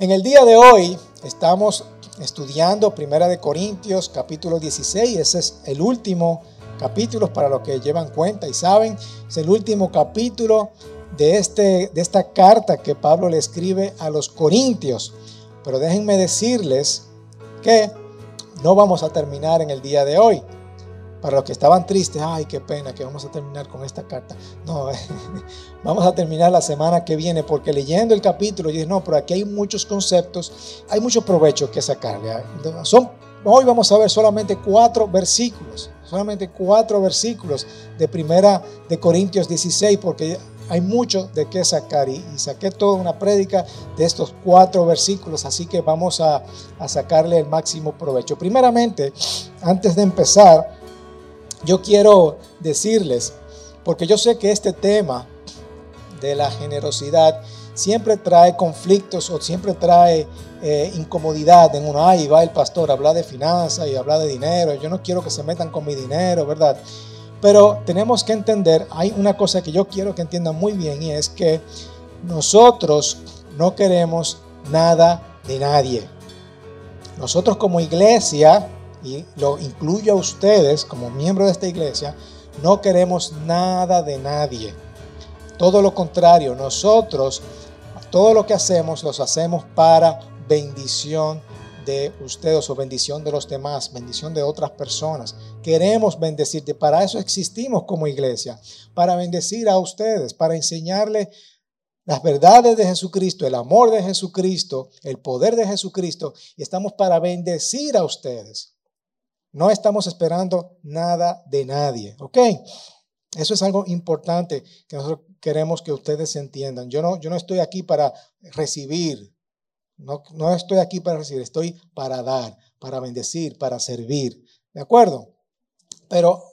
En el día de hoy estamos estudiando Primera de Corintios capítulo 16, ese es el último capítulo para los que llevan cuenta y saben, es el último capítulo de, este, de esta carta que Pablo le escribe a los Corintios. Pero déjenme decirles que no vamos a terminar en el día de hoy. Para los que estaban tristes, ay, qué pena que vamos a terminar con esta carta. No, vamos a terminar la semana que viene porque leyendo el capítulo, yo dije, no, pero aquí hay muchos conceptos, hay mucho provecho que sacarle. Son, hoy vamos a ver solamente cuatro versículos, solamente cuatro versículos de primera de Corintios 16, porque hay mucho de qué sacar y, saqué toda una prédica de estos cuatro versículos, así que vamos a, a sacarle el máximo provecho. Primeramente, antes de empezar, yo quiero decirles, porque yo sé que este tema de la generosidad siempre trae conflictos o siempre trae eh, incomodidad en uno. Ahí va el pastor a hablar de finanzas y hablar de dinero. Yo no quiero que se metan con mi dinero, ¿verdad? Pero tenemos que entender, hay una cosa que yo quiero que entiendan muy bien y es que nosotros no queremos nada de nadie. Nosotros como iglesia y lo incluyo a ustedes como miembros de esta iglesia, no queremos nada de nadie. Todo lo contrario, nosotros todo lo que hacemos los hacemos para bendición de ustedes o bendición de los demás, bendición de otras personas. Queremos bendecirte, para eso existimos como iglesia, para bendecir a ustedes, para enseñarles las verdades de Jesucristo, el amor de Jesucristo, el poder de Jesucristo, y estamos para bendecir a ustedes. No estamos esperando nada de nadie, ¿ok? Eso es algo importante que nosotros queremos que ustedes entiendan. Yo no, yo no estoy aquí para recibir, no, no estoy aquí para recibir, estoy para dar, para bendecir, para servir, ¿de acuerdo? Pero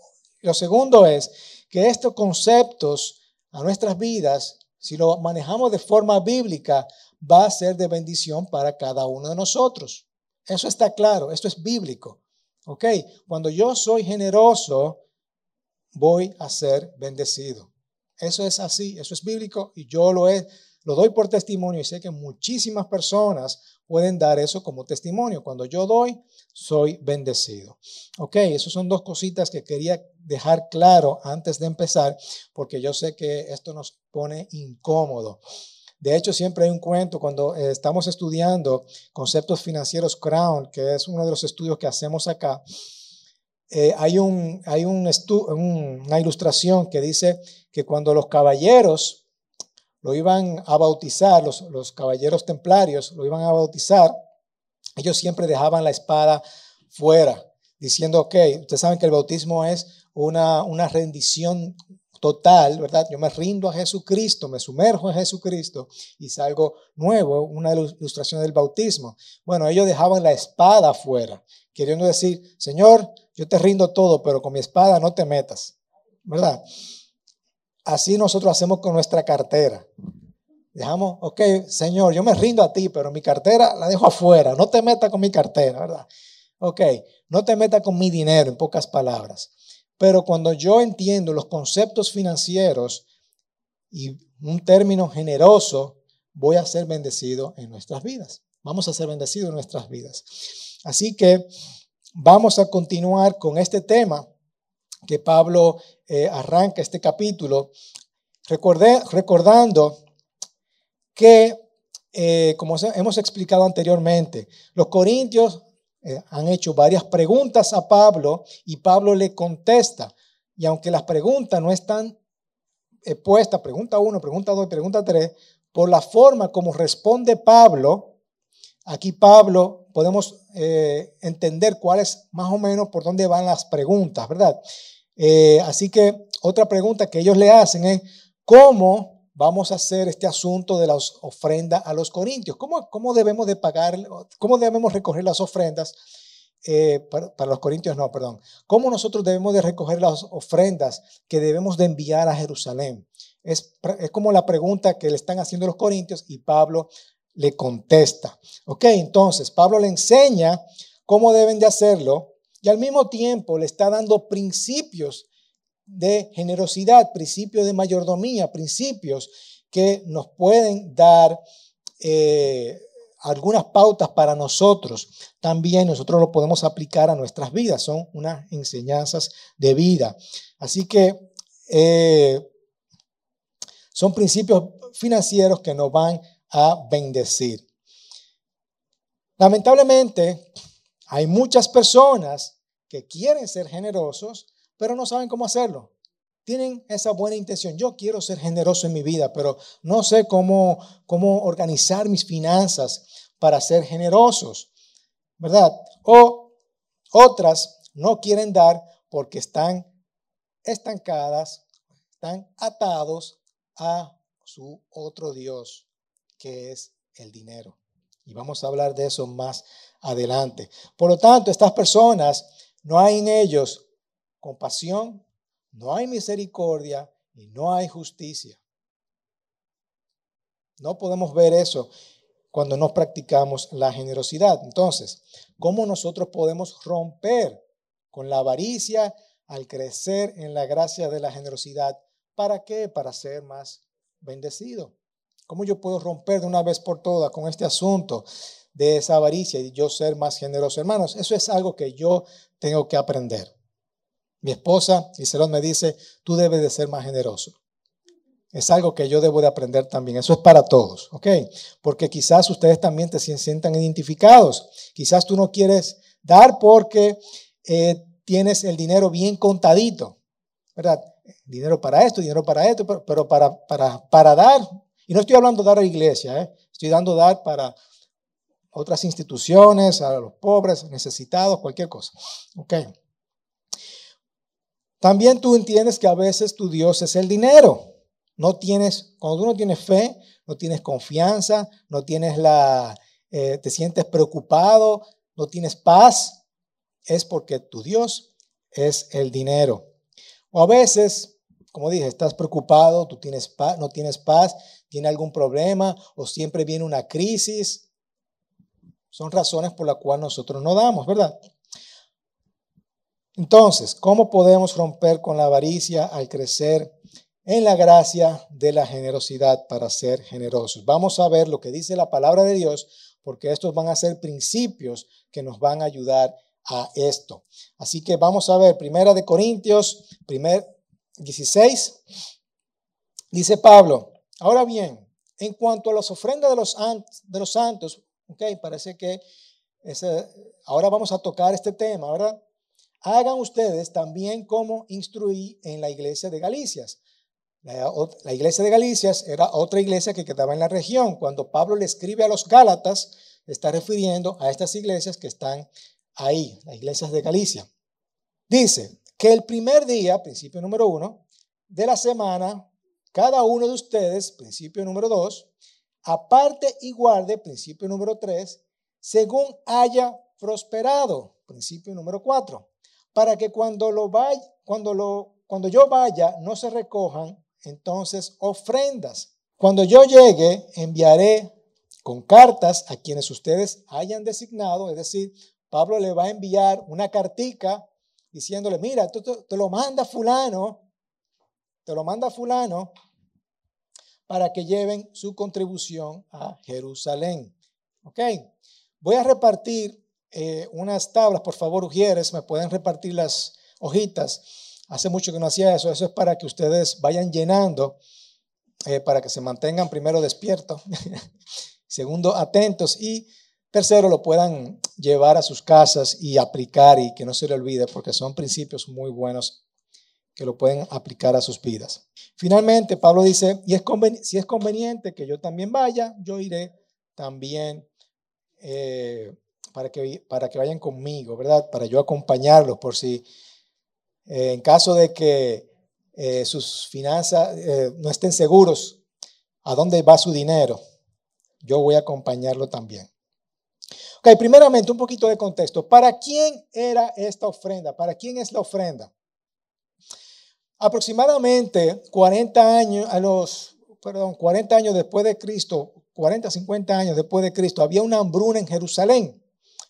lo segundo es que estos conceptos a nuestras vidas, si lo manejamos de forma bíblica, va a ser de bendición para cada uno de nosotros. Eso está claro, esto es bíblico. Ok, cuando yo soy generoso, voy a ser bendecido. Eso es así, eso es bíblico y yo lo, he, lo doy por testimonio y sé que muchísimas personas pueden dar eso como testimonio. Cuando yo doy, soy bendecido. Ok, esas son dos cositas que quería dejar claro antes de empezar porque yo sé que esto nos pone incómodo. De hecho, siempre hay un cuento cuando eh, estamos estudiando conceptos financieros Crown, que es uno de los estudios que hacemos acá. Eh, hay un, hay un una ilustración que dice que cuando los caballeros lo iban a bautizar, los, caballeros templarios lo iban a bautizar, ellos siempre dejaban la espada fuera, diciendo, ok, ustedes saben que el bautismo es una rendición total, ¿verdad? Yo me rindo a Jesucristo, me sumerjo en Jesucristo y salgo nuevo, una ilustración del bautismo. Bueno, ellos dejaban la espada afuera, queriendo decir, Señor, yo te rindo todo, pero con mi espada no te metas, ¿verdad? Así nosotros hacemos con nuestra cartera. Dejamos, ok, Señor, yo me rindo a ti, pero mi cartera la dejo afuera, no te metas con mi cartera, ¿verdad? Ok, no te metas con mi dinero, en pocas palabras. Pero cuando yo entiendo los conceptos financieros y un término generoso, voy a ser bendecido en nuestras vidas. Vamos a ser bendecidos en nuestras vidas. Así que vamos a continuar con este tema que Pablo eh, arranca este capítulo, recordando que, eh, como hemos explicado anteriormente, los corintios eh, han hecho varias preguntas a Pablo y Pablo le contesta. Y aunque las preguntas no están eh, puestas, pregunta uno, pregunta dos, pregunta tres, por la forma como responde Pablo, aquí Pablo podemos eh, entender cuál es más o menos por dónde van las preguntas, ¿verdad? así que otra pregunta que ellos le hacen es, ¿cómo vamos a hacer este asunto de las ofrendas a los corintios. ¿Cómo, cómo debemos de pagar, cómo debemos recoger las ofrendas? Eh, para, los corintios no, perdón. ¿Cómo nosotros debemos de recoger las ofrendas que debemos de enviar a Jerusalén? Es, es como la pregunta que le están haciendo los corintios y Pablo le contesta. Ok, entonces Pablo le enseña cómo deben de hacerlo y al mismo tiempo le está dando principios de generosidad, principios de mayordomía, principios que nos pueden dar eh, algunas pautas para nosotros. También nosotros lo podemos aplicar a nuestras vidas. Son unas enseñanzas de vida. Así que eh, son principios financieros que nos van a bendecir. Lamentablemente, hay muchas personas que quieren ser generosos, pero no saben cómo hacerlo. Tienen esa buena intención. Yo quiero ser generoso en mi vida, pero no sé cómo, cómo organizar mis finanzas para ser generosos, ¿verdad? O otras no quieren dar porque están estancadas, están atados a su otro Dios, que es el dinero. Y vamos a hablar de eso más adelante. Por lo tanto, estas personas, no hay en ellos compasión, no hay misericordia y no hay justicia. No podemos ver eso cuando no practicamos la generosidad. Entonces, ¿cómo nosotros podemos romper con la avaricia al crecer en la gracia de la generosidad? ¿Para qué? Para ser más bendecido. ¿Cómo yo puedo romper de una vez por todas con este asunto de esa avaricia y yo ser más generoso? Hermanos, eso es algo que yo tengo que aprender. Mi esposa, Iselón, me dice, tú debes de ser más generoso. Es algo que yo debo de aprender también. Eso es para todos, ¿ok? Porque quizás ustedes también te sientan identificados. Quizás tú no quieres dar porque eh, tienes el dinero bien contadito, ¿verdad? Dinero para esto, dinero para esto, pero, para, para, para dar y no estoy hablando de dar a la iglesia, ¿eh? estoy dando dar para otras instituciones, a los pobres, necesitados, cualquier cosa. Ok. También tú entiendes que a veces tu Dios es el dinero. No tienes, cuando tú no tienes fe, no tienes confianza, no tienes la, eh, te sientes preocupado, no tienes paz, es porque tu Dios es el dinero. O a veces, como dije, estás preocupado, tú tienes paz, no tienes paz tiene algún problema o siempre viene una crisis. Son razones por las cuales nosotros no damos, ¿verdad? Entonces, ¿cómo podemos romper con la avaricia al crecer en la gracia de la generosidad para ser generosos? Vamos a ver lo que dice la palabra de Dios, porque estos van a ser principios que nos van a ayudar a esto. Así que vamos a ver, Primera de Corintios, primer 16, dice Pablo, Ahora bien, en cuanto a las ofrendas de los, santos, ok, parece que ahora vamos a tocar este tema, ¿verdad? Hagan ustedes también como instruí en la iglesia de Galicias. La, iglesia de Galicias era otra iglesia que quedaba en la región. Cuando Pablo le escribe a los Gálatas, está refiriendo a estas iglesias que están ahí, las iglesias de Galicia. Dice que el primer día, principio número uno, de la semana, cada uno de ustedes, principio número dos, aparte y guarde, principio número tres, según haya prosperado, principio número cuatro, para que cuando lo vaya, cuando lo, cuando yo vaya, no se recojan entonces ofrendas. Cuando yo llegue, enviaré con cartas a quienes ustedes hayan designado, es decir, Pablo le va a enviar una cartica diciéndole, mira, tú te lo manda fulano, te lo manda fulano, para que lleven su contribución a Jerusalén. ¿Ok? Voy a repartir eh, unas tablas, por favor, Ujieres, me pueden repartir las hojitas. Hace mucho que no hacía eso. Eso es para que ustedes vayan llenando, eh, para que se mantengan primero despiertos, segundo atentos y tercero lo puedan llevar a sus casas y aplicar y que no se le olvide porque son principios muy buenos que lo pueden aplicar a sus vidas. Finalmente, Pablo dice, y es si es conveniente que yo también vaya, yo iré también eh, para, que, para que vayan conmigo, ¿verdad? Para yo acompañarlos por si eh, en caso de que eh, sus finanzas no estén seguros a dónde va su dinero, yo voy a acompañarlo también. Ok, primeramente un poquito de contexto. ¿Para quién era esta ofrenda? ¿Para quién es la ofrenda? Aproximadamente 40 años, a los, perdón, 40 años después de Cristo, 40, 50 años después de Cristo, había una hambruna en Jerusalén.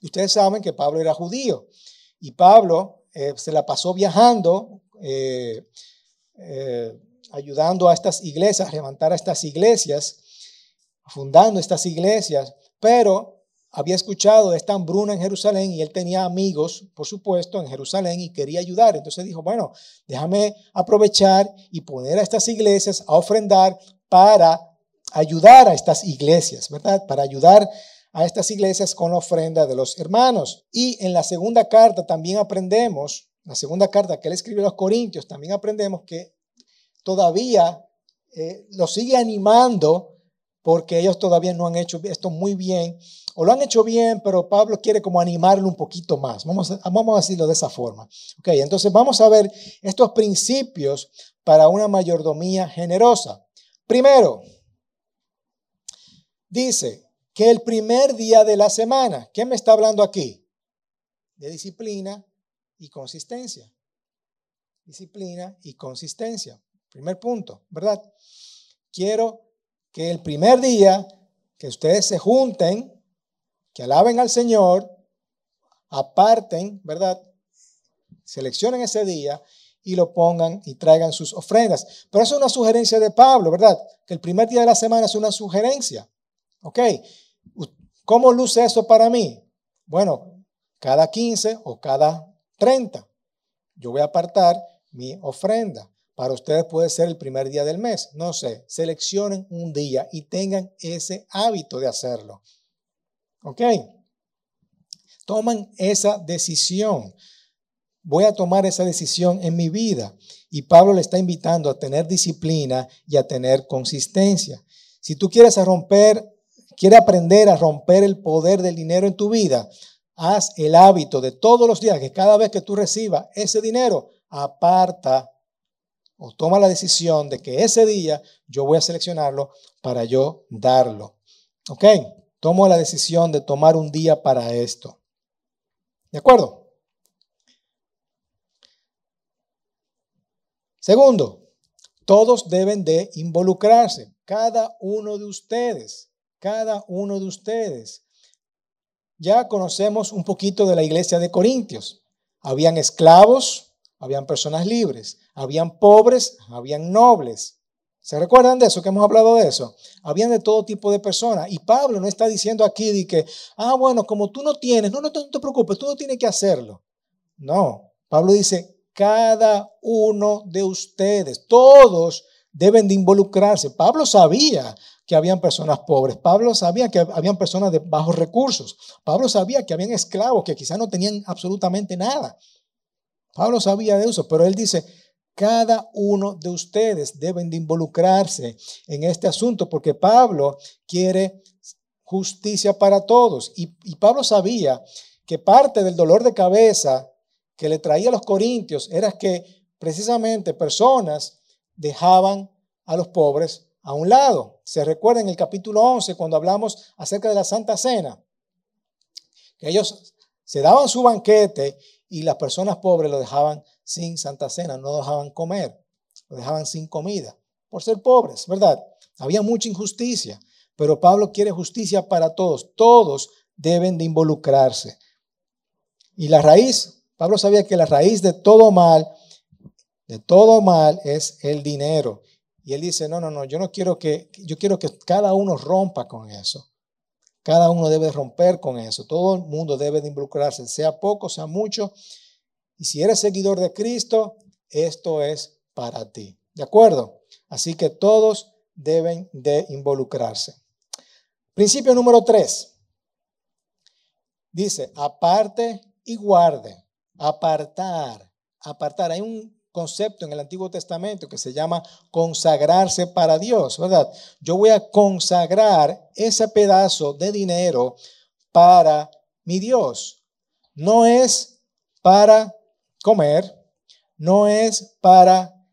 Y ustedes saben que Pablo era judío. Y Pablo eh, se la pasó viajando, eh, eh, ayudando a estas iglesias, a levantar a estas iglesias, fundando estas iglesias, pero había escuchado de esta hambruna en Jerusalén y él tenía amigos, por supuesto, en Jerusalén y quería ayudar. Entonces dijo, bueno, déjame aprovechar y poner a estas iglesias a ofrendar para ayudar a estas iglesias, ¿verdad? Para ayudar a estas iglesias con la ofrenda de los hermanos. Y en la segunda carta también aprendemos, la segunda carta que él escribió a los Corintios, también aprendemos que todavía eh, lo sigue animando porque ellos todavía no han hecho esto muy bien o lo han hecho bien, pero Pablo quiere como animarlo un poquito más. Vamos a, vamos a decirlo de esa forma. Ok, entonces vamos a ver estos principios para una mayordomía generosa. Primero, dice que el primer día de la semana, ¿qué me está hablando aquí? De disciplina y consistencia. Disciplina y consistencia. Primer punto, ¿verdad? Quiero que el primer día que ustedes se junten que alaben al Señor, aparten, ¿verdad? Seleccionen ese día y lo pongan y traigan sus ofrendas. Pero eso es una sugerencia de Pablo, ¿verdad? Que el primer día de la semana es una sugerencia. ¿Ok? ¿Cómo luce eso para mí? Bueno, cada 15 o cada 30. Yo voy a apartar mi ofrenda. Para ustedes puede ser el primer día del mes. No sé, seleccionen un día y tengan ese hábito de hacerlo. ¿Ok? Toman esa decisión. Voy a tomar esa decisión en mi vida. Y Pablo le está invitando a tener disciplina y a tener consistencia. Si tú quieres romper, quieres aprender a romper el poder del dinero en tu vida, haz el hábito de todos los días que cada vez que tú recibas ese dinero, aparta o toma la decisión de que ese día yo voy a seleccionarlo para yo darlo. ¿Ok? tomo la decisión de tomar un día para esto. ¿De acuerdo? Segundo, todos deben de involucrarse, cada uno de ustedes, cada uno de ustedes. Ya conocemos un poquito de la iglesia de Corintios. Habían esclavos, habían personas libres, habían pobres, habían nobles. ¿Se recuerdan de eso? Que hemos hablado de eso. Habían de todo tipo de personas. Y Pablo no está diciendo aquí de que, ah, bueno, como tú no tienes, no, no no te preocupes, tú no tienes que hacerlo. No, Pablo dice, cada uno de ustedes, todos deben de involucrarse. Pablo sabía que habían personas pobres. Pablo sabía que habían personas de bajos recursos. Pablo sabía que habían esclavos que quizás no tenían absolutamente nada. Pablo sabía de eso, pero él dice, cada uno de ustedes deben de involucrarse en este asunto porque Pablo quiere justicia para todos. Y, Pablo sabía que parte del dolor de cabeza que le traía a los corintios era que precisamente personas dejaban a los pobres a un lado. Se recuerda en el capítulo 11 cuando hablamos acerca de la Santa Cena, que ellos se daban su banquete y las personas pobres lo dejaban sin Santa Cena, no dejaban comer, lo dejaban sin comida, por ser pobres, ¿verdad? Había mucha injusticia, pero Pablo quiere justicia para todos, todos deben de involucrarse. Y la raíz, Pablo sabía que la raíz de todo mal, de todo mal es el dinero. Y él dice, no, no, no, yo no quiero que, yo quiero que cada uno rompa con eso. Cada uno debe romper con eso. Todo el mundo debe de involucrarse, sea poco, sea mucho. Y si eres seguidor de Cristo, esto es para ti. ¿De acuerdo? Así que todos deben de involucrarse. Principio número tres. Dice, aparte y guarde. Apartar. Apartar. Hay un concepto en el Antiguo Testamento que se llama consagrarse para Dios, ¿verdad? Yo voy a consagrar ese pedazo de dinero para mi Dios. No es para comer, no es para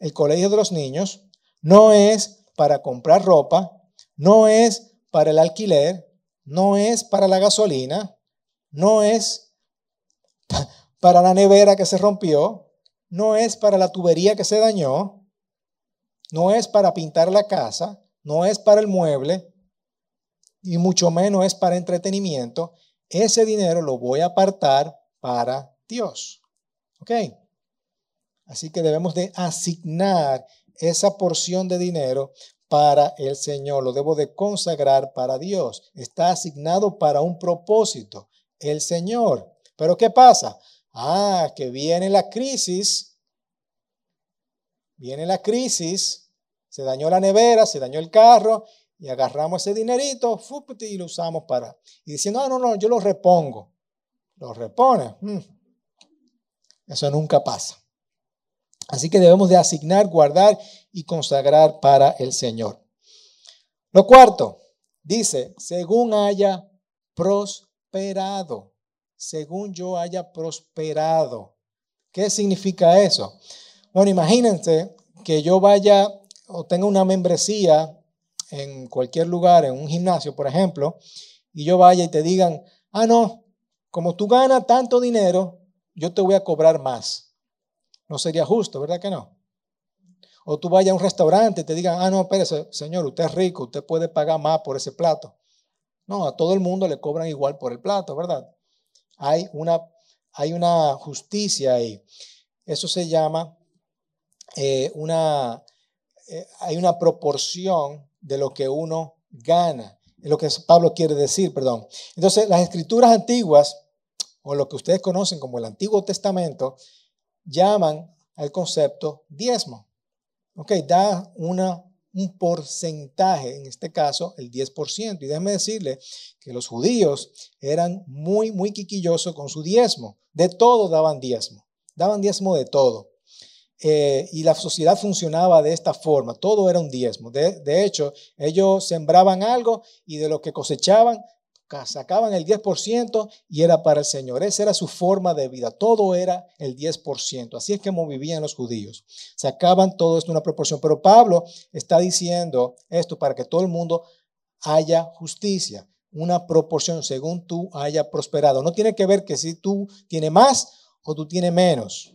el colegio de los niños, no es para comprar ropa, no es para el alquiler, no es para la gasolina, no es para la nevera que se rompió, no es para la tubería que se dañó, no es para pintar la casa, no es para el mueble, y mucho menos es para entretenimiento. Ese dinero lo voy a apartar para Dios. ¿Ok? Así que debemos de asignar esa porción de dinero para el Señor, lo debo de consagrar para Dios. Está asignado para un propósito, el Señor. Pero ¿qué pasa? Ah, que viene la crisis, viene la crisis, se dañó la nevera, se dañó el carro y agarramos ese dinerito y lo usamos para... Y diciendo, no, no, no, yo lo repongo. Lo repone. Mm. Eso nunca pasa. Así que debemos de asignar, guardar y consagrar para el Señor. Lo cuarto, dice, según haya prosperado, según yo haya prosperado. ¿Qué significa eso? Bueno, imagínense que yo vaya o tenga una membresía en cualquier lugar, en un gimnasio, por ejemplo, y yo vaya y te digan, ah, no, como tú ganas tanto dinero, yo te voy a cobrar más. No sería justo, ¿verdad que no? O tú vayas a un restaurante y te digan, ah, no, espérese, señor, usted es rico, usted puede pagar más por ese plato. No, a todo el mundo le cobran igual por el plato, ¿verdad? Hay una, hay una justicia ahí. Eso se llama eh, una, eh, hay una proporción de lo que uno gana. Es lo que Pablo quiere decir, perdón. Entonces, las escrituras antiguas o lo que ustedes conocen como el Antiguo Testamento, llaman al concepto diezmo. Ok, da una, un porcentaje, en este caso el 10%. Y déjenme decirle que los judíos eran muy, muy quiquillosos con su diezmo. De todo daban diezmo. Daban diezmo de todo. Eh, y la sociedad funcionaba de esta forma, todo era un diezmo. De, de, hecho, ellos sembraban algo y de lo que cosechaban sacaban el 10% y era para el Señor. Esa era su forma de vida. Todo era el 10%. Así es como vivían los judíos. Sacaban todo esto en una proporción. Pero Pablo está diciendo esto para que todo el mundo haya justicia. Una proporción según tú haya prosperado. No tiene que ver que si tú tienes más o tú tienes menos.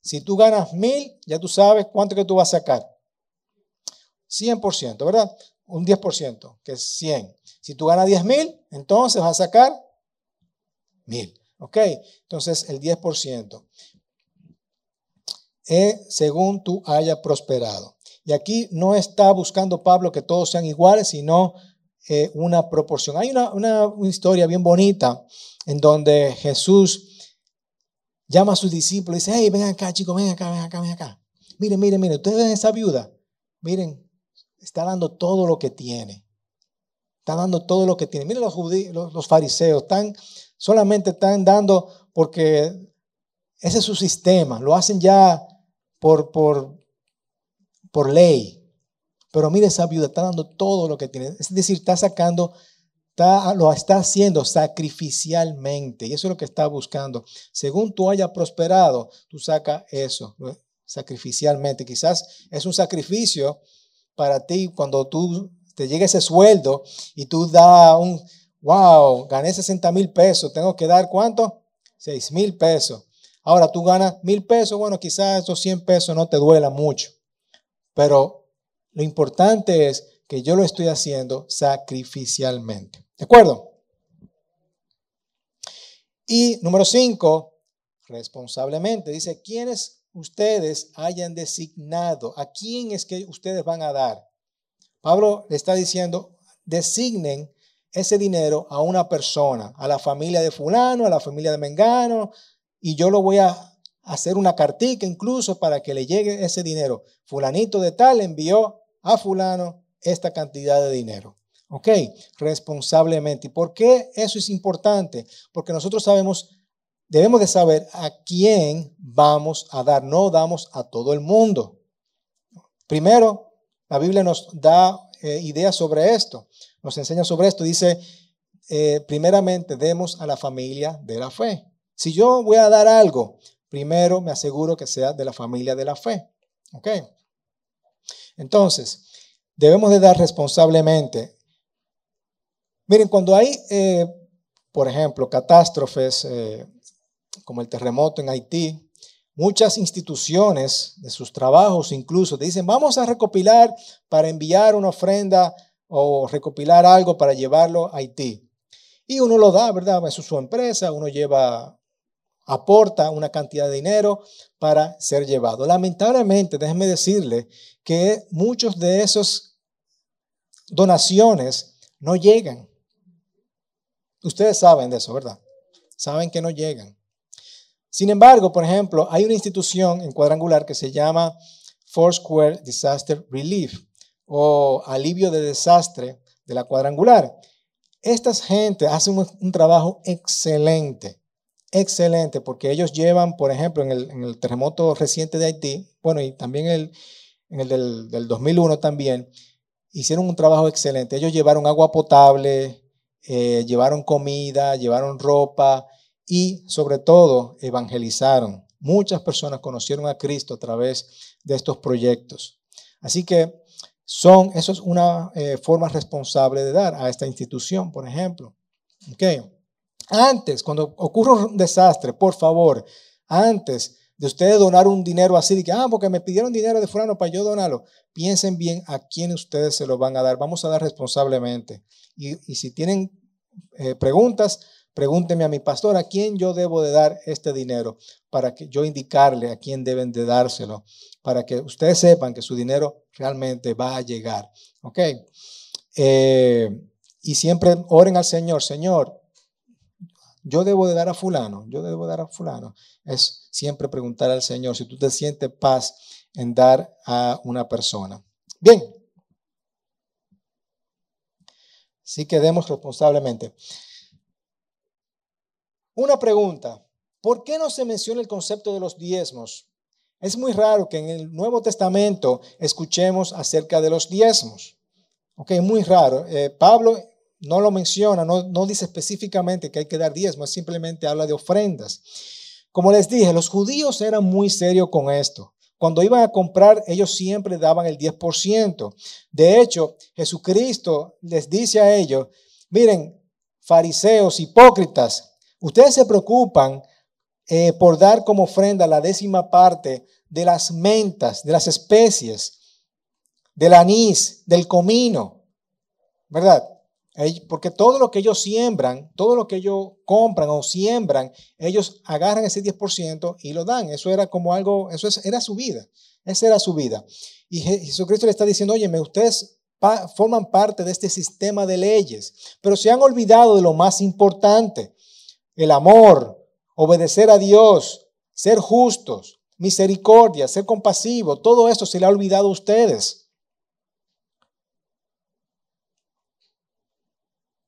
Si tú ganas mil, ya tú sabes cuánto que tú vas a sacar. 100%, ¿verdad? Un 10%, que es 100. Si tú ganas 10 mil, entonces vas a sacar mil. ¿Ok? Entonces el 10%. Es según tú haya prosperado. Y aquí no está buscando Pablo que todos sean iguales, sino eh, una proporción. Hay una, una, historia bien bonita en donde Jesús llama a sus discípulos y dice, hey, ven acá, chicos, ven acá, ven acá, ven acá. Miren, miren, miren, ustedes ven esa viuda. Miren, está dando todo lo que tiene. Está dando todo lo que tiene. Miren los, judíos, los, fariseos, están, solamente están dando porque ese es su sistema, lo hacen ya por, por, por ley. Pero mire esa viuda, está dando todo lo que tiene. Es decir, está sacando, está, lo está haciendo sacrificialmente. Y eso es lo que está buscando. Según tú hayas prosperado, tú sacas eso sacrificialmente. Quizás es un sacrificio para ti cuando tú te llega ese sueldo y tú das un, wow, gané 60 mil pesos, tengo que dar cuánto? 6 mil pesos. Ahora tú ganas mil pesos, bueno, quizás esos 100 pesos no te duela mucho, pero lo importante es que yo lo estoy haciendo sacrificialmente. ¿De acuerdo? Y número 5, responsablemente, dice, ¿quiénes ustedes hayan designado? ¿A quién es que ustedes van a dar? Pablo le está diciendo, designen ese dinero a una persona, a la familia de fulano, a la familia de Mengano, y yo lo voy a hacer una cartica incluso para que le llegue ese dinero. Fulanito de tal envió a fulano esta cantidad de dinero. ¿Ok? Responsablemente. ¿Y por qué eso es importante? Porque nosotros sabemos, debemos de saber a quién vamos a dar. No damos a todo el mundo. Primero, la Biblia nos da eh, ideas sobre esto, nos enseña sobre esto. Dice, eh, primeramente, demos a la familia de la fe. Si yo voy a dar algo, primero me aseguro que sea de la familia de la fe. ¿Ok? Entonces, debemos de dar responsablemente. Miren, cuando hay, eh, por ejemplo, catástrofes como el terremoto en Haití, Muchas instituciones de sus trabajos incluso te dicen, vamos a recopilar para enviar una ofrenda o recopilar algo para llevarlo a Haití. Y uno lo da, ¿verdad? Es su empresa, uno lleva, aporta una cantidad de dinero para ser llevado. Lamentablemente, déjenme decirle que muchos de esos donaciones no llegan. Ustedes saben de eso, ¿verdad? Saben que no llegan. Sin embargo, por ejemplo, hay una institución en cuadrangular que se llama Foursquare Disaster Relief o alivio de desastre de la cuadrangular. Estas gente hacen un, trabajo excelente, excelente, porque ellos llevan, por ejemplo, en el, terremoto reciente de Haití, bueno, y también el, en el del, del 2001 también, hicieron un trabajo excelente. Ellos llevaron agua potable, eh, llevaron comida, llevaron ropa y sobre todo evangelizaron. Muchas personas conocieron a Cristo a través de estos proyectos. Así que son, eso es una eh, forma responsable de dar a esta institución, por ejemplo. Okay. Antes, cuando ocurre un desastre, por favor, antes de ustedes donar un dinero así, de que, ah, porque me pidieron dinero de fulano para yo donarlo, piensen bien a quién ustedes se lo van a dar. Vamos a dar responsablemente. Y, si tienen eh, preguntas, pregúntenme a mi pastor a quién yo debo de dar este dinero para que yo indicarle a quién deben de dárselo, para que ustedes sepan que su dinero realmente va a llegar. ¿Ok? Eh, y siempre oren al Señor, Señor, yo debo de dar a fulano, yo debo dar a fulano. Es siempre preguntar al Señor si tú te sientes paz en dar a una persona. Bien. Sí que demos responsablemente. Una pregunta. ¿Por qué no se menciona el concepto de los diezmos? Es muy raro que en el Nuevo Testamento escuchemos acerca de los diezmos. Ok, muy raro. Eh, Pablo no lo menciona, no, no dice específicamente que hay que dar diezmos, simplemente habla de ofrendas. Como les dije, los judíos eran muy serios con esto. Cuando iban a comprar, ellos siempre daban el 10%. De hecho, Jesucristo les dice a ellos, miren, fariseos, hipócritas, ustedes se preocupan eh, por dar como ofrenda la décima parte de las mentas, de las especies, del anís, del comino, ¿verdad? Porque todo lo que ellos siembran, todo lo que ellos compran o siembran, ellos agarran ese 10% y lo dan. Eso era como algo, eso era su vida. Esa era su vida. Y Jesucristo le está diciendo, oye, ustedes forman parte de este sistema de leyes, pero se han olvidado de lo más importante, el amor, obedecer a Dios, ser justos, misericordia, ser compasivo, todo esto se le ha olvidado a ustedes.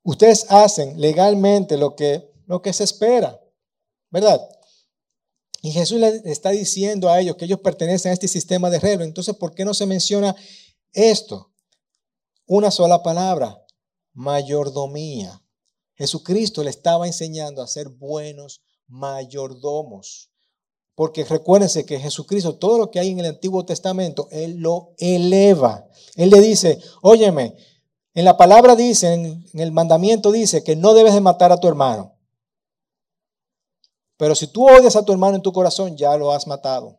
Ustedes hacen legalmente lo que, lo que se espera, ¿verdad? Y Jesús le está diciendo a ellos que ellos pertenecen a este sistema de reglas. Entonces, ¿por qué no se menciona esto? Una sola palabra, mayordomía. Jesucristo le estaba enseñando a ser buenos mayordomos. Porque recuérdense que Jesucristo, todo lo que hay en el Antiguo Testamento, Él lo eleva. Él le dice, óyeme, en la palabra dice, en, el mandamiento dice que no debes de matar a tu hermano. Pero si tú odias a tu hermano en tu corazón, ya lo has matado.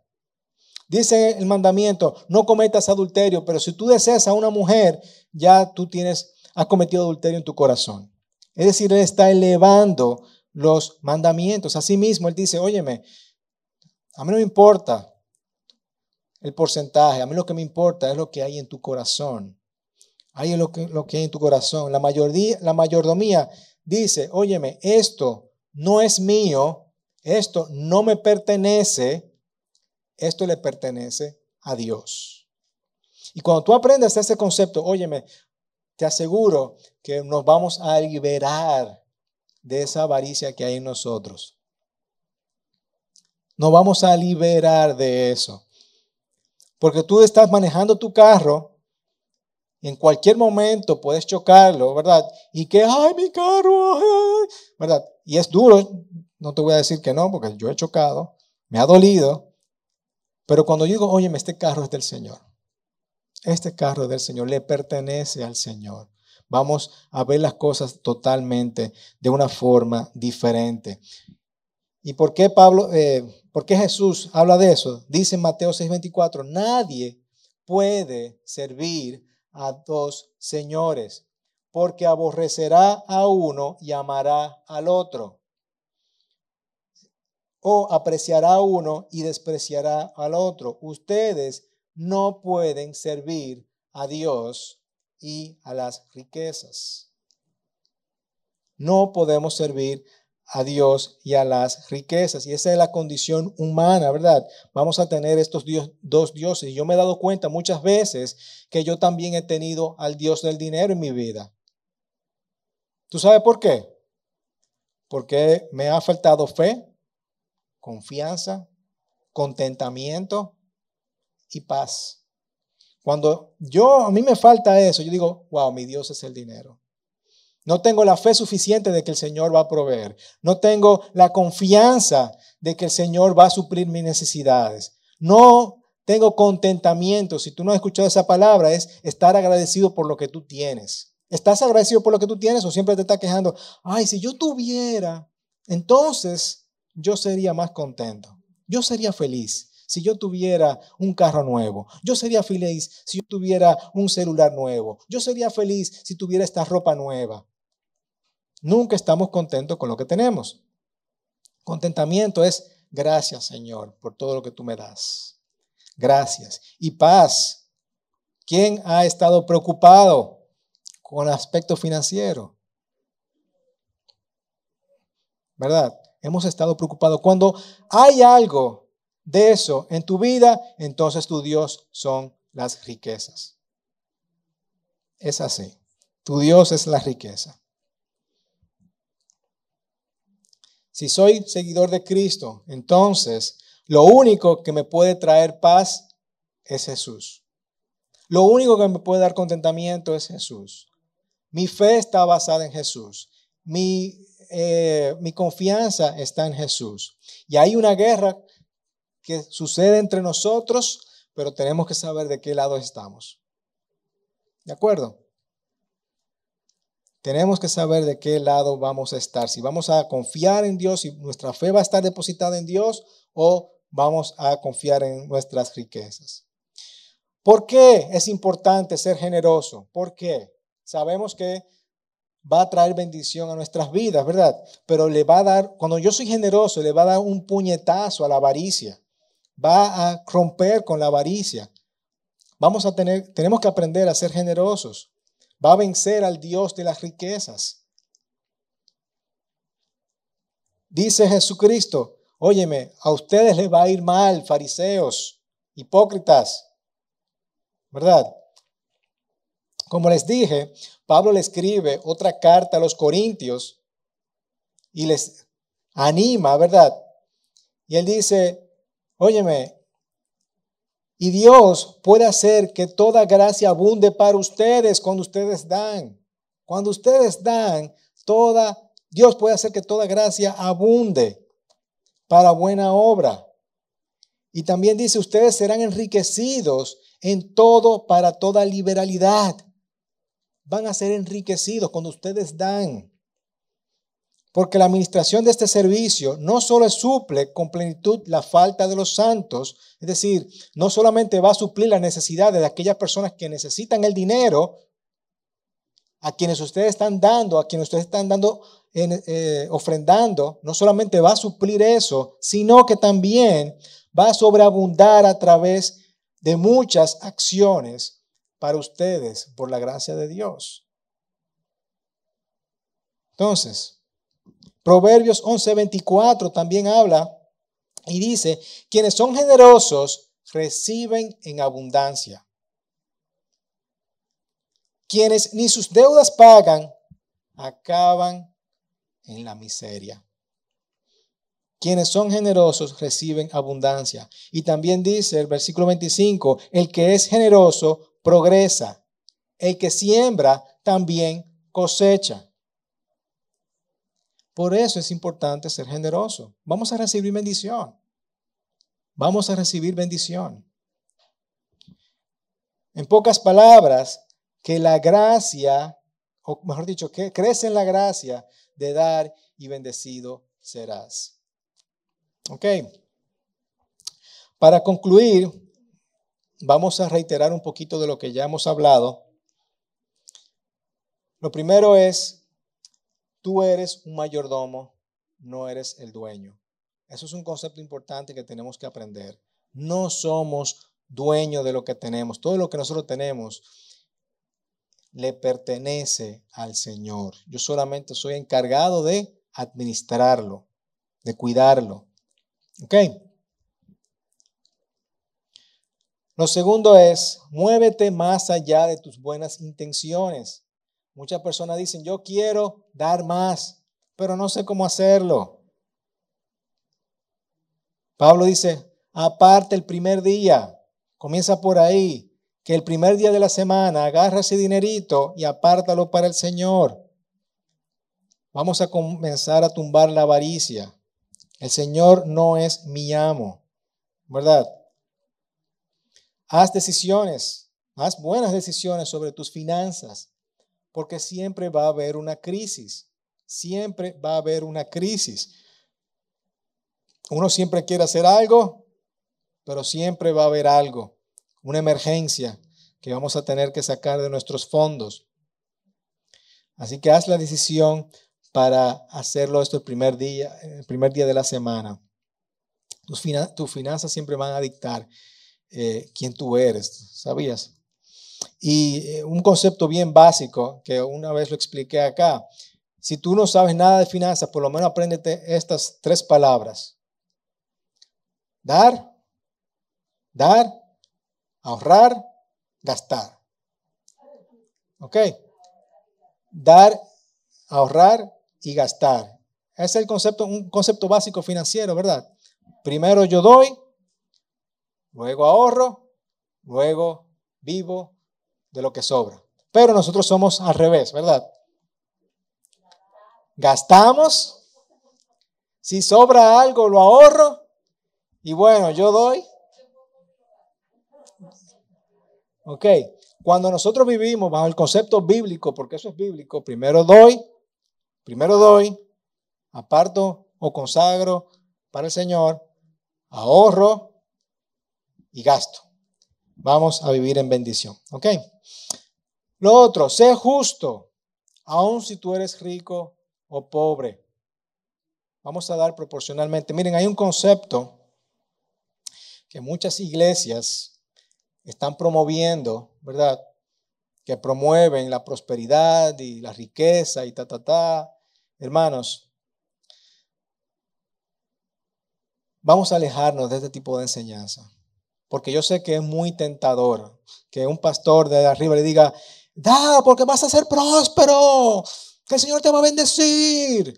Dice el mandamiento, no cometas adulterio, pero si tú deseas a una mujer, ya tú tienes, has cometido adulterio en tu corazón. Es decir, Él está elevando los mandamientos. Asimismo, Él dice, óyeme, a mí no me importa el porcentaje, a mí lo que me importa es lo que hay en tu corazón. Ahí es lo que, lo que hay en tu corazón. La, mayoría, la mayordomía dice, óyeme, esto no es mío, esto no me pertenece, esto le pertenece a Dios. Y cuando tú aprendes ese concepto, óyeme, te aseguro que nos vamos a liberar de esa avaricia que hay en nosotros. Nos vamos a liberar de eso. Porque tú estás manejando tu carro en cualquier momento puedes chocarlo, ¿verdad? Y que, ay, mi carro, ¿verdad? Y es duro, no te voy a decir que no, porque yo he chocado, me ha dolido, pero cuando yo digo, oye, este carro es del Señor, este carro del Señor, le pertenece al Señor. Vamos a ver las cosas totalmente de una forma diferente. ¿Y por qué Pablo, eh, por qué Jesús habla de eso? Dice en Mateo 6:24, nadie puede servir a dos señores, porque aborrecerá a uno y amará al otro. O apreciará a uno y despreciará al otro. Ustedes no pueden servir a Dios y a las riquezas. No podemos servir a Dios y a las riquezas. Y esa es la condición humana, ¿verdad? Vamos a tener estos dos dioses. Y yo me he dado cuenta muchas veces que yo también he tenido al Dios del dinero en mi vida. ¿Tú sabes por qué? Porque me ha faltado fe, confianza, contentamiento y paz. Cuando yo a mí me falta eso, yo digo, wow, mi Dios es el dinero. No tengo la fe suficiente de que el Señor va a proveer. No tengo la confianza de que el Señor va a suplir mis necesidades. No tengo contentamiento. Si tú no has escuchado esa palabra, es estar agradecido por lo que tú tienes. ¿Estás agradecido por lo que tú tienes o siempre te estás quejando? Ay, si yo tuviera, entonces yo sería más contento. Yo sería feliz si yo tuviera un carro nuevo. Yo sería feliz si yo tuviera un celular nuevo. Yo sería feliz si tuviera esta ropa nueva. Nunca estamos contentos con lo que tenemos. Contentamiento es gracias, Señor, por todo lo que tú me das. Gracias. Y paz. ¿Quién ha estado preocupado con el aspecto financiero? ¿Verdad? Hemos estado preocupados. Cuando hay algo de eso en tu vida, entonces tu Dios son las riquezas. Es así. Tu Dios es la riqueza. Si soy seguidor de Cristo, entonces lo único que me puede traer paz es Jesús. Lo único que me puede dar contentamiento es Jesús. Mi fe está basada en Jesús. Mi, eh, mi confianza está en Jesús. Y hay una guerra que sucede entre nosotros, pero tenemos que saber de qué lado estamos. ¿De acuerdo? Tenemos que saber de qué lado vamos a estar. Si vamos a confiar en Dios, si nuestra fe va a estar depositada en Dios o vamos a confiar en nuestras riquezas. ¿Por qué es importante ser generoso? ¿Por qué? Sabemos que va a traer bendición a nuestras vidas, ¿verdad? Pero le va a dar, cuando yo soy generoso, le va a dar un puñetazo a la avaricia. Va a romper con la avaricia. Vamos a tener, tenemos que aprender a ser generosos va a vencer al Dios de las riquezas. Dice Jesucristo, óyeme, a ustedes les va a ir mal, fariseos, hipócritas, ¿verdad? Como les dije, Pablo le escribe otra carta a los corintios y les anima, ¿verdad? Y él dice, óyeme, y Dios puede hacer que toda gracia abunde para ustedes cuando ustedes dan. Cuando ustedes dan, toda Dios puede hacer que toda gracia abunde para buena obra. Y también dice, ustedes serán enriquecidos en todo para toda liberalidad. Van a ser enriquecidos cuando ustedes dan. Porque la administración de este servicio no solo suple con plenitud la falta de los santos, es decir, no solamente va a suplir las necesidades de aquellas personas que necesitan el dinero, a quienes ustedes están dando, a quienes ustedes están dando, eh, ofrendando, no solamente va a suplir eso, sino que también va a sobreabundar a través de muchas acciones para ustedes por la gracia de Dios. Entonces, Proverbios 11:24 también habla y dice, quienes son generosos reciben en abundancia. Quienes ni sus deudas pagan, acaban en la miseria. Quienes son generosos reciben abundancia. Y también dice el versículo 25, el que es generoso progresa. El que siembra también cosecha. Por eso es importante ser generoso. Vamos a recibir bendición. Vamos a recibir bendición. En pocas palabras, que la gracia, o mejor dicho, que crece en la gracia de dar y bendecido serás. Ok. Para concluir, vamos a reiterar un poquito de lo que ya hemos hablado. Lo primero es Tú eres un mayordomo, no eres el dueño. Eso es un concepto importante que tenemos que aprender. No somos dueños de lo que tenemos. Todo lo que nosotros tenemos le pertenece al Señor. Yo solamente soy encargado de administrarlo, de cuidarlo. ¿Ok? Lo segundo es, muévete más allá de tus buenas intenciones. Muchas personas dicen, yo quiero dar más, pero no sé cómo hacerlo. Pablo dice, aparte el primer día, comienza por ahí, que el primer día de la semana agarra ese dinerito y apártalo para el Señor. Vamos a comenzar a tumbar la avaricia. El Señor no es mi amo, ¿verdad? Haz decisiones, haz buenas decisiones sobre tus finanzas, porque siempre va a haber una crisis, siempre va a haber una crisis. Uno siempre quiere hacer algo, pero siempre va a haber algo, una emergencia que vamos a tener que sacar de nuestros fondos. Así que haz la decisión para hacerlo esto el primer día, primer día de la semana. Tus, finanzas siempre van a dictar eh, quién tú eres, ¿sabías? Y eh, un concepto bien básico que una vez lo expliqué acá. Si tú no sabes nada de finanzas, por lo menos apréndete estas tres palabras. Dar, dar, ahorrar, gastar. ¿Ok? Dar, ahorrar y gastar. Es el concepto, un concepto básico financiero, ¿verdad? Primero yo doy, luego ahorro, luego vivo de lo que sobra. Pero nosotros somos al revés, ¿verdad? Gastamos, si sobra algo lo ahorro y bueno, yo doy. Ok, cuando nosotros vivimos bajo el concepto bíblico, porque eso es bíblico, primero doy, primero doy, aparto o consagro para el Señor, ahorro y gasto. Vamos a vivir en bendición. ¿Ok? Lo otro, sé justo, aun si tú eres rico o pobre. Vamos a dar proporcionalmente. Miren, hay un concepto que muchas iglesias están promoviendo, ¿verdad? Que promueven la prosperidad y la riqueza y ta, ta, ta. Hermanos, vamos a alejarnos de este tipo de enseñanza. Porque yo sé que es muy tentador que un pastor de arriba le diga, da, porque vas a ser próspero, que el Señor te va a bendecir.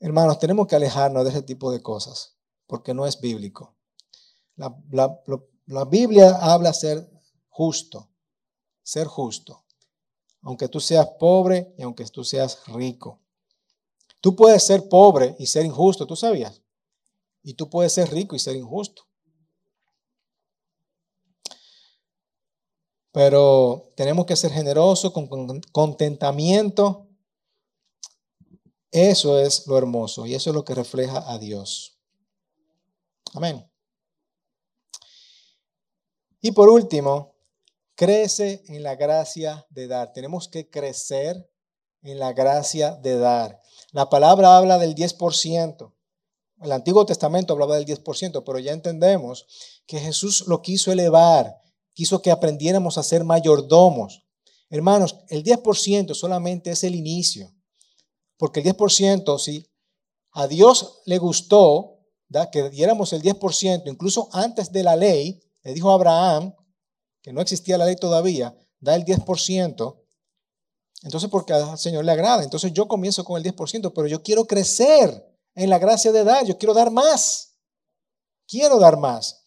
Hermanos, tenemos que alejarnos de ese tipo de cosas, porque no es bíblico. La, Biblia habla ser justo, ser justo, aunque tú seas pobre y aunque tú seas rico. Tú puedes ser pobre y ser injusto, ¿tú sabías? Y tú puedes ser rico y ser injusto. Pero tenemos que ser generosos con contentamiento. Eso es lo hermoso y eso es lo que refleja a Dios. Amén. Y por último, crece en la gracia de dar. Tenemos que crecer en la gracia de dar. La palabra habla del 10%. El Antiguo Testamento hablaba del 10%, pero ya entendemos que Jesús lo quiso elevar, quiso que aprendiéramos a ser mayordomos. Hermanos, el 10% solamente es el inicio, porque el 10%, si a Dios le gustó que diéramos el 10%, incluso antes de la ley, le dijo a Abraham, que no existía la ley todavía, da el 10%, entonces porque al Señor le agrada. Entonces yo comienzo con el 10%, pero yo quiero crecer en la gracia de dar, yo quiero dar más. Quiero dar más.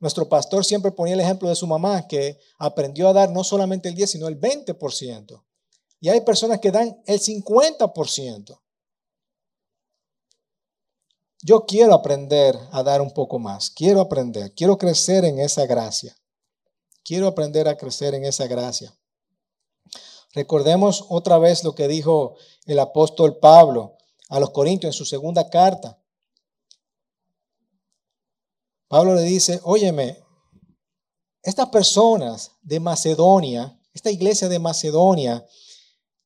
Nuestro pastor siempre ponía el ejemplo de su mamá, que aprendió a dar no solamente el 10, sino el 20%. Y hay personas que dan el 50%. Yo quiero aprender a dar un poco más, quiero aprender, quiero crecer en esa gracia. Quiero aprender a crecer en esa gracia. Recordemos otra vez lo que dijo el apóstol Pablo a los Corintios en su segunda carta. Pablo le dice, óyeme, estas personas de Macedonia, esta iglesia de Macedonia,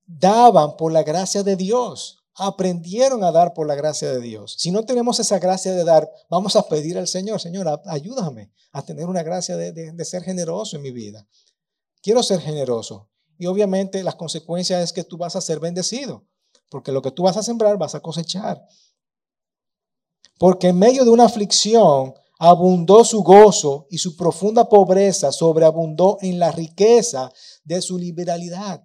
daban por la gracia de Dios aprendieron a dar por la gracia de Dios. Si no tenemos esa gracia de dar, vamos a pedir al Señor, Señor, ayúdame a tener una gracia de, ser generoso en mi vida. Quiero ser generoso. y obviamente las consecuencias es que tú vas a ser bendecido, porque lo que tú vas a sembrar vas a cosechar. Porque en medio de una aflicción abundó su gozo y su profunda pobreza sobreabundó en la riqueza de su liberalidad.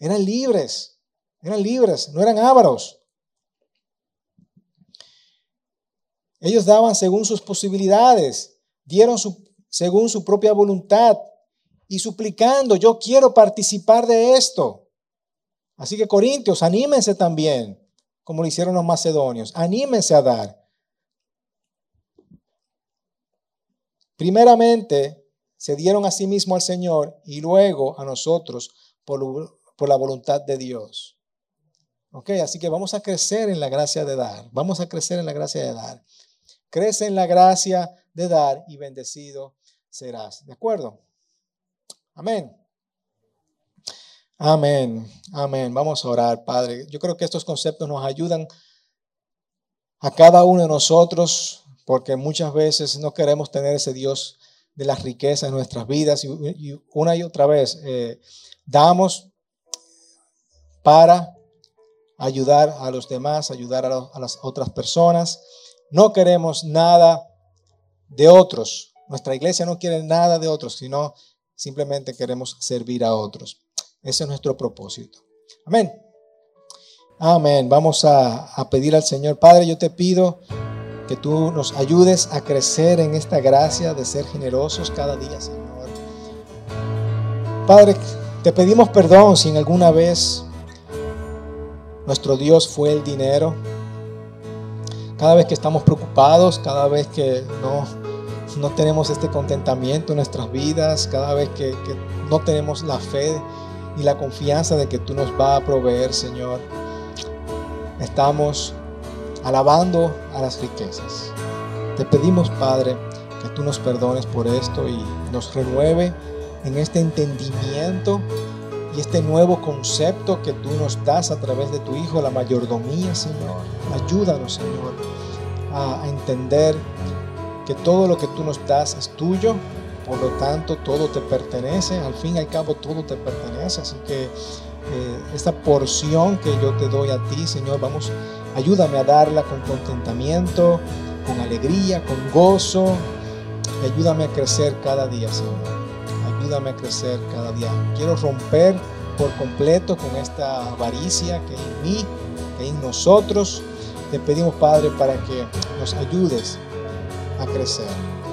Eran libres, eran libres, no eran ávaros. Ellos daban según sus posibilidades, dieron según su propia voluntad y suplicando, yo quiero participar de esto. Así que Corintios, anímense también, como lo hicieron los macedonios, anímense a dar. Primeramente, se dieron a sí mismo al Señor y luego a nosotros por, por la voluntad de Dios. Ok, así que vamos a crecer en la gracia de dar. Vamos a crecer en la gracia de dar. Crece en la gracia de dar y bendecido serás. ¿De acuerdo? Amén. Amén. Amén. Vamos a orar, Padre. Yo creo que estos conceptos nos ayudan a cada uno de nosotros porque muchas veces no queremos tener ese Dios de las riquezas en nuestras vidas y, una y otra vez eh, damos para ayudar a los demás, ayudar a, las otras personas. No queremos nada de otros. Nuestra iglesia no quiere nada de otros, sino simplemente queremos servir a otros. Ese es nuestro propósito. Amén. Amén. Vamos a, a pedir al Señor, Padre, yo te pido que tú nos ayudes a crecer en esta gracia de ser generosos cada día, Señor. Padre, te pedimos perdón si en alguna vez nuestro Dios fue el dinero. Cada vez que estamos preocupados, cada vez que no, no tenemos este contentamiento en nuestras vidas, cada vez que, que no tenemos la fe y la confianza de que tú nos vas a proveer, Señor, estamos alabando a las riquezas. Te pedimos, Padre, que tú nos perdones por esto y nos renueve en este entendimiento y este nuevo concepto que tú nos das a través de tu Hijo, la mayordomía, Señor. Ayúdanos, Señor, a entender que todo lo que tú nos das es tuyo, por lo tanto todo te pertenece, al fin y al cabo todo te pertenece, así que eh, esta porción que yo te doy a ti, Señor, vamos Ayúdame a darla con contentamiento, con alegría, con gozo. Y ayúdame a crecer cada día, Señor. Ayúdame a crecer cada día. Quiero romper por completo con esta avaricia que hay en mí, que hay en nosotros. Te pedimos, Padre, para que nos ayudes a crecer,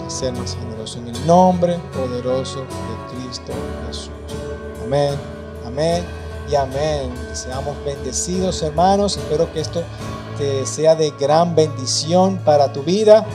a ser más generosos. En el nombre poderoso de Cristo Jesús. Amén, amén y amén. Seamos bendecidos, hermanos. Espero que esto te sea de gran bendición para tu vida.